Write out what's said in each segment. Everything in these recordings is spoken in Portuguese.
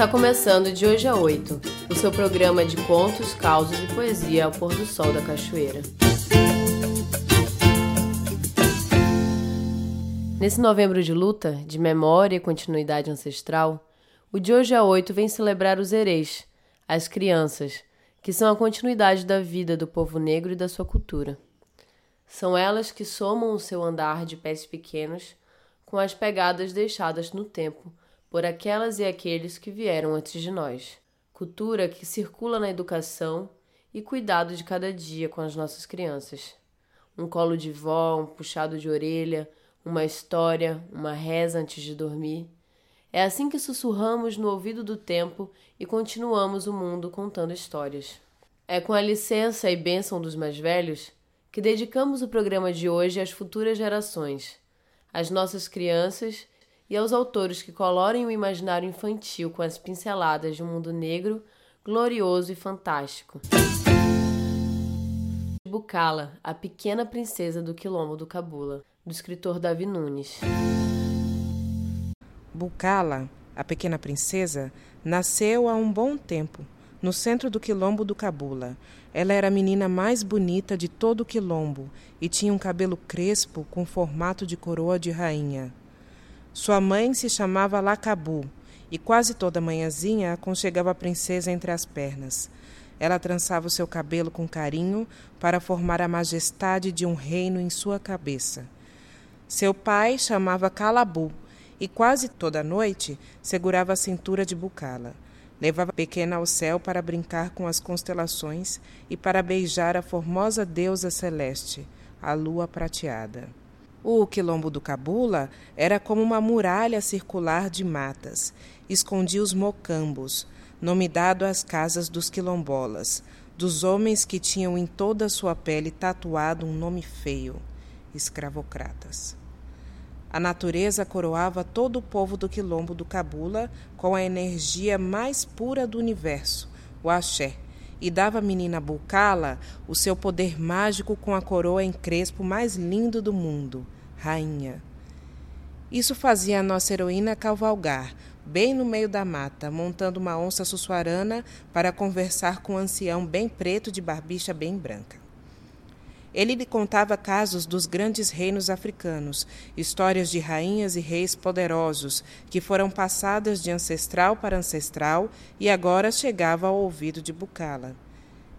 Está começando de hoje a 8, o seu programa de contos, causos e poesia ao pôr do sol da cachoeira. Nesse novembro de luta, de memória e continuidade ancestral, o de hoje a 8 vem celebrar os hereis, as crianças, que são a continuidade da vida do povo negro e da sua cultura. São elas que somam o seu andar de pés pequenos com as pegadas deixadas no tempo por aquelas e aqueles que vieram antes de nós. Cultura que circula na educação e cuidado de cada dia com as nossas crianças. Um colo de vó, um puxado de orelha, uma história, uma reza antes de dormir. É assim que sussurramos no ouvido do tempo e continuamos o mundo contando histórias. É com a licença e bênção dos mais velhos que dedicamos o programa de hoje às futuras gerações, às nossas crianças e aos autores que colorem o imaginário infantil com as pinceladas de um mundo negro, glorioso e fantástico. Bucala, a pequena princesa do quilombo do Cabula, do escritor Davi Nunes. Bucala, a pequena princesa, nasceu há um bom tempo, no centro do quilombo do Cabula. Ela era a menina mais bonita de todo o quilombo e tinha um cabelo crespo com formato de coroa de rainha. Sua mãe se chamava Lacabu e quase toda manhãzinha aconchegava a princesa entre as pernas. Ela trançava o seu cabelo com carinho para formar a majestade de um reino em sua cabeça. Seu pai chamava Calabu e quase toda noite segurava a cintura de Bucala. Levava a pequena ao céu para brincar com as constelações e para beijar a formosa deusa celeste, a lua prateada. O quilombo do Cabula era como uma muralha circular de matas. Escondia os mocambos, nome dado às casas dos quilombolas, dos homens que tinham em toda a sua pele tatuado um nome feio: escravocratas. A natureza coroava todo o povo do quilombo do Cabula com a energia mais pura do universo, o axé, e dava à menina Bucala o seu poder mágico com a coroa em crespo mais lindo do mundo, rainha. Isso fazia a nossa heroína cavalgar, bem no meio da mata, montando uma onça sussuarana para conversar com um ancião bem preto de barbicha bem branca. Ele lhe contava casos dos grandes reinos africanos, histórias de rainhas e reis poderosos que foram passadas de ancestral para ancestral e agora chegava ao ouvido de Bucala.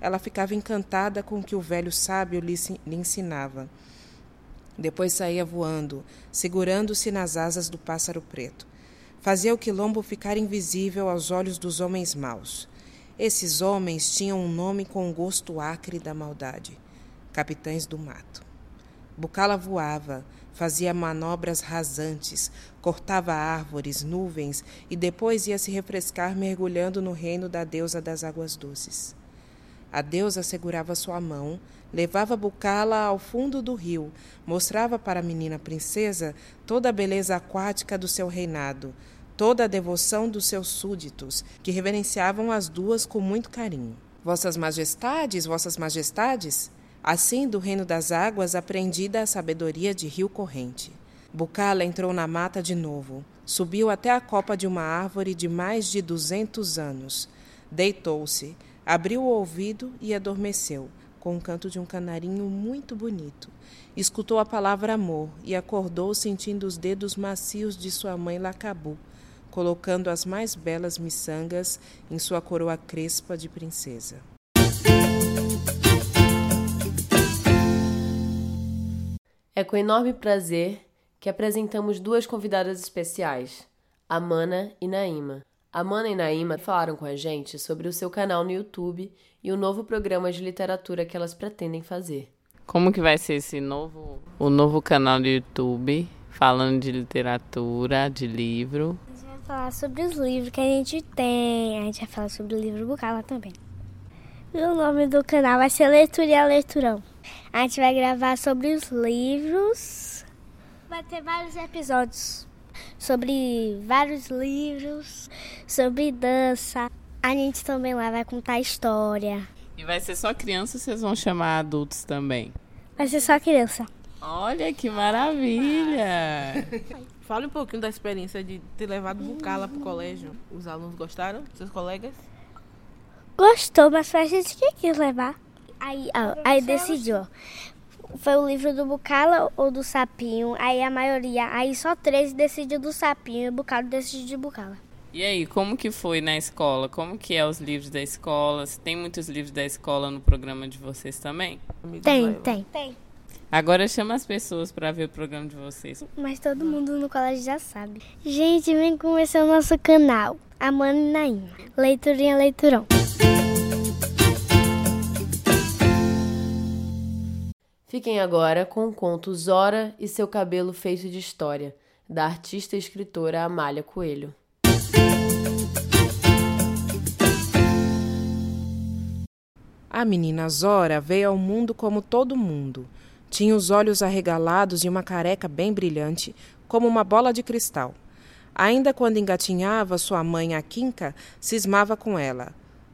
Ela ficava encantada com o que o velho sábio lhe, lhe ensinava. Depois saía voando, segurando-se nas asas do pássaro preto. Fazia o quilombo ficar invisível aos olhos dos homens maus. Esses homens tinham um nome com o gosto acre da maldade capitães do mato. Bucala voava, fazia manobras rasantes, cortava árvores, nuvens e depois ia se refrescar mergulhando no reino da deusa das águas doces. A deusa segurava sua mão, levava Bucala ao fundo do rio, mostrava para a menina princesa toda a beleza aquática do seu reinado, toda a devoção dos seus súditos, que reverenciavam as duas com muito carinho. Vossas majestades, vossas majestades, Assim, do reino das águas, aprendida a sabedoria de rio corrente. Bucala entrou na mata de novo, subiu até a copa de uma árvore de mais de duzentos anos. Deitou-se, abriu o ouvido e adormeceu, com o canto de um canarinho muito bonito. Escutou a palavra amor e acordou sentindo os dedos macios de sua mãe Lacabu, colocando as mais belas miçangas em sua coroa crespa de princesa. É com enorme prazer que apresentamos duas convidadas especiais, Amana e Naima. Amana e Naima falaram com a gente sobre o seu canal no YouTube e o novo programa de literatura que elas pretendem fazer. Como que vai ser esse novo, o novo canal do YouTube, falando de literatura, de livro? A gente vai falar sobre os livros que a gente tem, a gente vai falar sobre o livro Bucala também. E o nome do canal vai ser Leitura e a Leiturão. A gente vai gravar sobre os livros. Vai ter vários episódios sobre vários livros, sobre dança. A gente também lá vai contar história. E vai ser só criança ou vocês vão chamar adultos também? Vai ser só criança. Olha que maravilha! Fale um pouquinho da experiência de ter levado Bucala pro colégio. Os alunos gostaram? Seus colegas? Gostou, mas foi a gente que quis levar. Aí, ó, aí decidiu. Foi o livro do Bucala ou do Sapinho. Aí a maioria, aí só 13 decidiu do Sapinho e o Bucala decidiu de Bucala. E aí, como que foi na escola? Como que é os livros da escola? Se tem muitos livros da escola no programa de vocês também? Tem, tem. Tem. Agora chama as pessoas para ver o programa de vocês. Mas todo mundo no colégio já sabe. Gente, vem conhecer o nosso canal. Amanda e Nainha. Leiturinha Leiturão. Fiquem agora com o conto Zora e seu cabelo feito de história, da artista e escritora Amália Coelho. A menina Zora veio ao mundo como todo mundo. Tinha os olhos arregalados e uma careca bem brilhante, como uma bola de cristal. Ainda quando engatinhava, sua mãe, a Quinca, cismava com ela.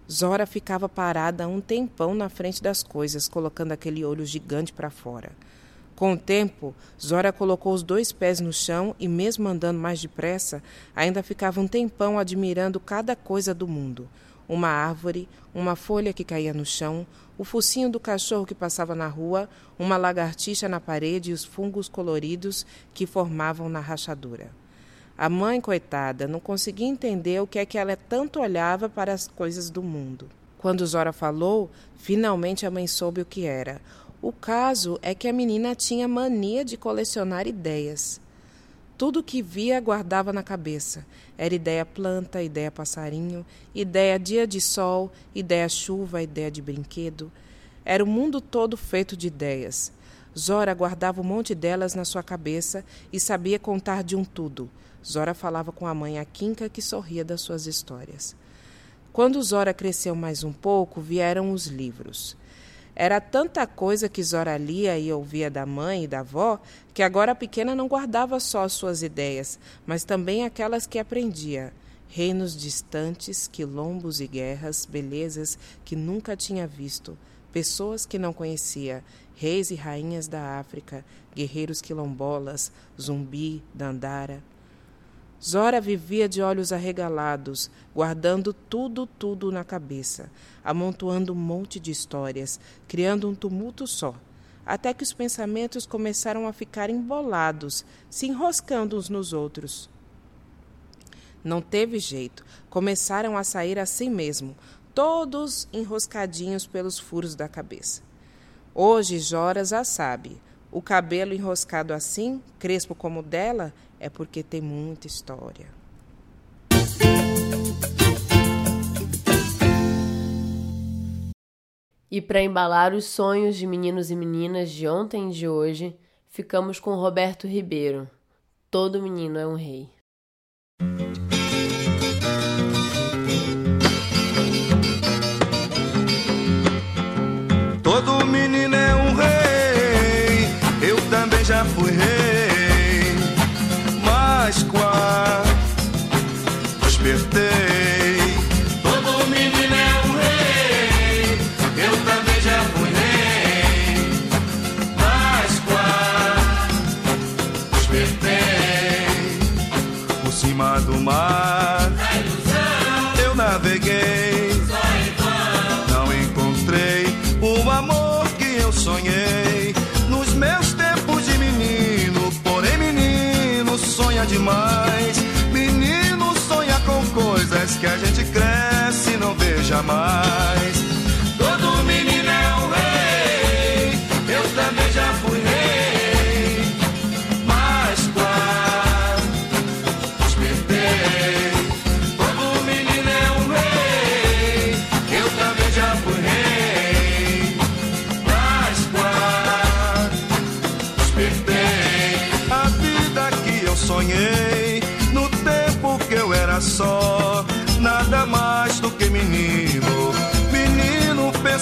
Zora ficava parada um tempão na frente das coisas, colocando aquele olho gigante para fora. Com o tempo, Zora colocou os dois pés no chão e, mesmo andando mais depressa, ainda ficava um tempão admirando cada coisa do mundo: uma árvore, uma folha que caía no chão, o focinho do cachorro que passava na rua, uma lagartixa na parede e os fungos coloridos que formavam na rachadura. A mãe, coitada, não conseguia entender o que é que ela tanto olhava para as coisas do mundo. Quando Zora falou, finalmente a mãe soube o que era. O caso é que a menina tinha mania de colecionar ideias. Tudo que via guardava na cabeça. Era ideia planta, ideia passarinho, ideia dia de sol, ideia chuva, ideia de brinquedo. Era o mundo todo feito de ideias. Zora guardava um monte delas na sua cabeça e sabia contar de um tudo. Zora falava com a mãe Aquinca, que sorria das suas histórias. Quando Zora cresceu mais um pouco, vieram os livros. Era tanta coisa que Zora lia e ouvia da mãe e da avó, que agora a pequena não guardava só as suas ideias, mas também aquelas que aprendia. Reinos distantes, quilombos e guerras, belezas que nunca tinha visto, pessoas que não conhecia, reis e rainhas da África, guerreiros quilombolas, zumbi, dandara. Zora vivia de olhos arregalados, guardando tudo, tudo na cabeça, amontoando um monte de histórias, criando um tumulto só, até que os pensamentos começaram a ficar embolados, se enroscando uns nos outros. Não teve jeito, começaram a sair assim mesmo, todos enroscadinhos pelos furos da cabeça. Hoje Jora já sabe, o cabelo enroscado assim, crespo como o dela, é porque tem muita história. E para embalar os sonhos de meninos e meninas de ontem e de hoje, ficamos com Roberto Ribeiro. Todo menino é um rei. Demais. Menino sonha com coisas que a gente cresce e não vê jamais.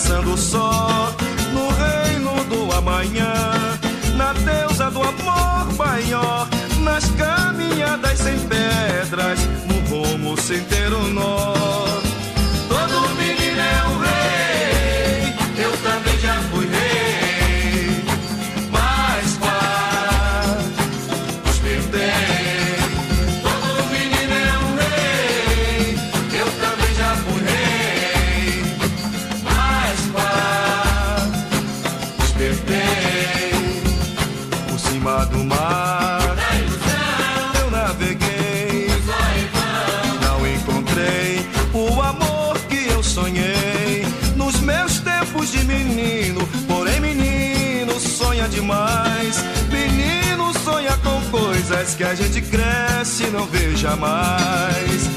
Pensando só no reino do amanhã, na deusa do amor maior, nas caminhadas sem pedras, no rumo sem ter um nó. sonhei nos meus tempos de menino. Porém, menino sonha demais. Menino sonha com coisas que a gente cresce e não vê jamais.